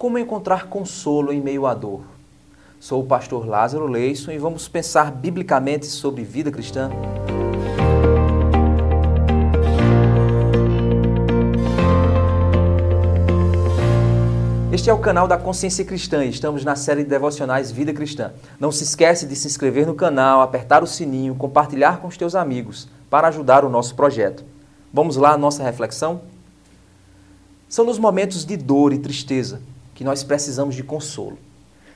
Como encontrar consolo em meio à dor? Sou o pastor Lázaro Leison e vamos pensar biblicamente sobre vida cristã. Este é o canal da Consciência Cristã e estamos na série de devocionais Vida Cristã. Não se esquece de se inscrever no canal, apertar o sininho, compartilhar com os teus amigos para ajudar o nosso projeto. Vamos lá à nossa reflexão? São nos momentos de dor e tristeza que nós precisamos de consolo.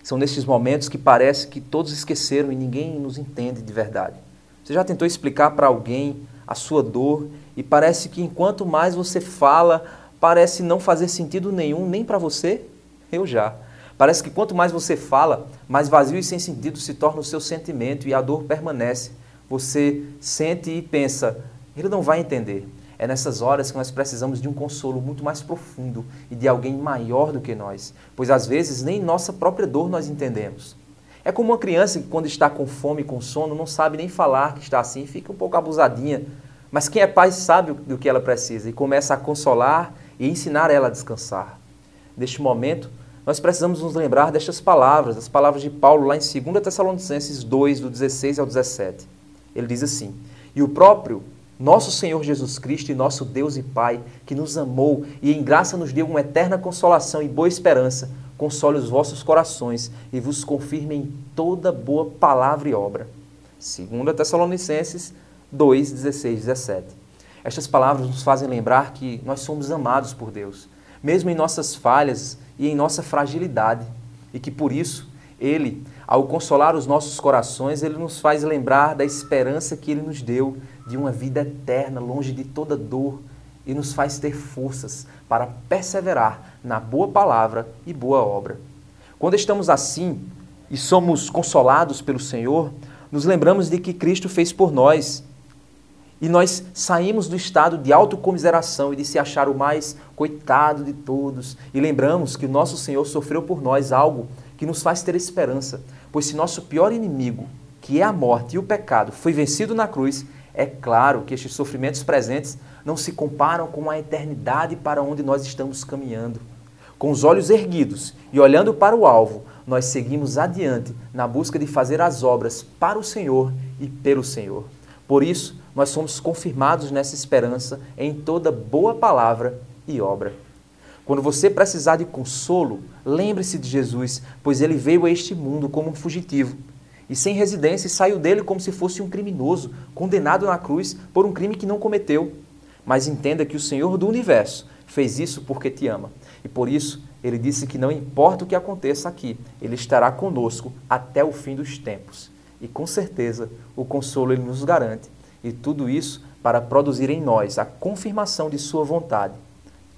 São nesses momentos que parece que todos esqueceram e ninguém nos entende de verdade. Você já tentou explicar para alguém a sua dor e parece que enquanto mais você fala, parece não fazer sentido nenhum nem para você? Eu já. Parece que quanto mais você fala, mais vazio e sem sentido se torna o seu sentimento e a dor permanece. Você sente e pensa, ele não vai entender. É nessas horas que nós precisamos de um consolo muito mais profundo e de alguém maior do que nós, pois às vezes nem nossa própria dor nós entendemos. É como uma criança que, quando está com fome e com sono, não sabe nem falar que está assim, fica um pouco abusadinha. Mas quem é pai sabe do que ela precisa e começa a consolar e ensinar ela a descansar. Neste momento, nós precisamos nos lembrar destas palavras, as palavras de Paulo lá em 2 Tessalonicenses 2, do 16 ao 17. Ele diz assim: E o próprio nosso Senhor Jesus Cristo e nosso Deus e Pai, que nos amou e em graça nos deu uma eterna consolação e boa esperança, console os vossos corações e vos confirme em toda boa palavra e obra. 2 Tessalonicenses 2, 16, 17. Estas palavras nos fazem lembrar que nós somos amados por Deus, mesmo em nossas falhas e em nossa fragilidade, e que por isso Ele, ao consolar os nossos corações, Ele nos faz lembrar da esperança que Ele nos deu de uma vida eterna, longe de toda dor, e nos faz ter forças para perseverar na boa palavra e boa obra. Quando estamos assim e somos consolados pelo Senhor, nos lembramos de que Cristo fez por nós. E nós saímos do estado de autocomiseração e de se achar o mais coitado de todos. E lembramos que o nosso Senhor sofreu por nós algo que nos faz ter esperança. Pois se nosso pior inimigo, que é a morte e o pecado, foi vencido na cruz, é claro que estes sofrimentos presentes não se comparam com a eternidade para onde nós estamos caminhando. Com os olhos erguidos e olhando para o alvo, nós seguimos adiante na busca de fazer as obras para o Senhor e pelo Senhor. Por isso, nós somos confirmados nessa esperança em toda boa palavra e obra. Quando você precisar de consolo, lembre-se de Jesus, pois ele veio a este mundo como um fugitivo e sem residência e saiu dele como se fosse um criminoso, condenado na cruz por um crime que não cometeu. Mas entenda que o Senhor do universo fez isso porque te ama. E por isso ele disse que não importa o que aconteça aqui, ele estará conosco até o fim dos tempos. E com certeza o consolo ele nos garante. E tudo isso para produzir em nós a confirmação de sua vontade,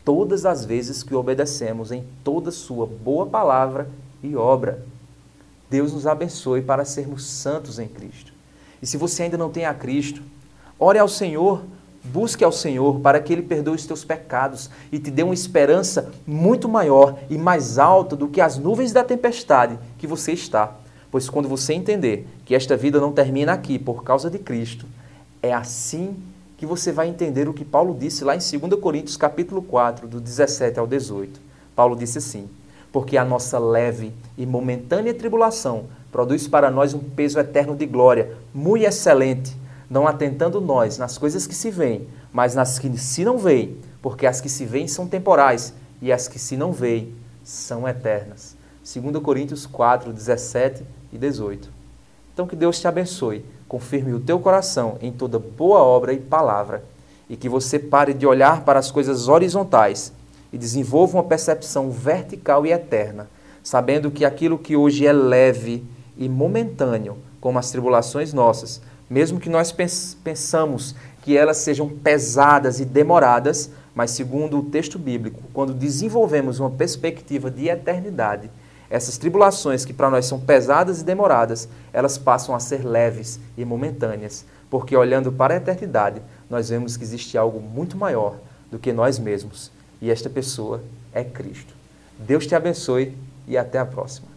todas as vezes que obedecemos em toda sua boa palavra e obra. Deus nos abençoe para sermos santos em Cristo. E se você ainda não tem a Cristo, ore ao Senhor, busque ao Senhor para que Ele perdoe os teus pecados e te dê uma esperança muito maior e mais alta do que as nuvens da tempestade que você está. Pois quando você entender que esta vida não termina aqui por causa de Cristo, é assim que você vai entender o que Paulo disse lá em 2 Coríntios capítulo 4, do 17 ao 18. Paulo disse assim: porque a nossa leve e momentânea tribulação produz para nós um peso eterno de glória, muito excelente, não atentando nós nas coisas que se veem, mas nas que se não veem, porque as que se veem são temporais e as que se não veem são eternas. 2 Coríntios 4, 17 e 18. Então que Deus te abençoe, confirme o teu coração em toda boa obra e palavra, e que você pare de olhar para as coisas horizontais e desenvolva uma percepção vertical e eterna, sabendo que aquilo que hoje é leve e momentâneo, como as tribulações nossas, mesmo que nós pensamos que elas sejam pesadas e demoradas, mas segundo o texto bíblico, quando desenvolvemos uma perspectiva de eternidade, essas tribulações que para nós são pesadas e demoradas, elas passam a ser leves e momentâneas, porque olhando para a eternidade, nós vemos que existe algo muito maior do que nós mesmos e esta pessoa é Cristo. Deus te abençoe e até a próxima.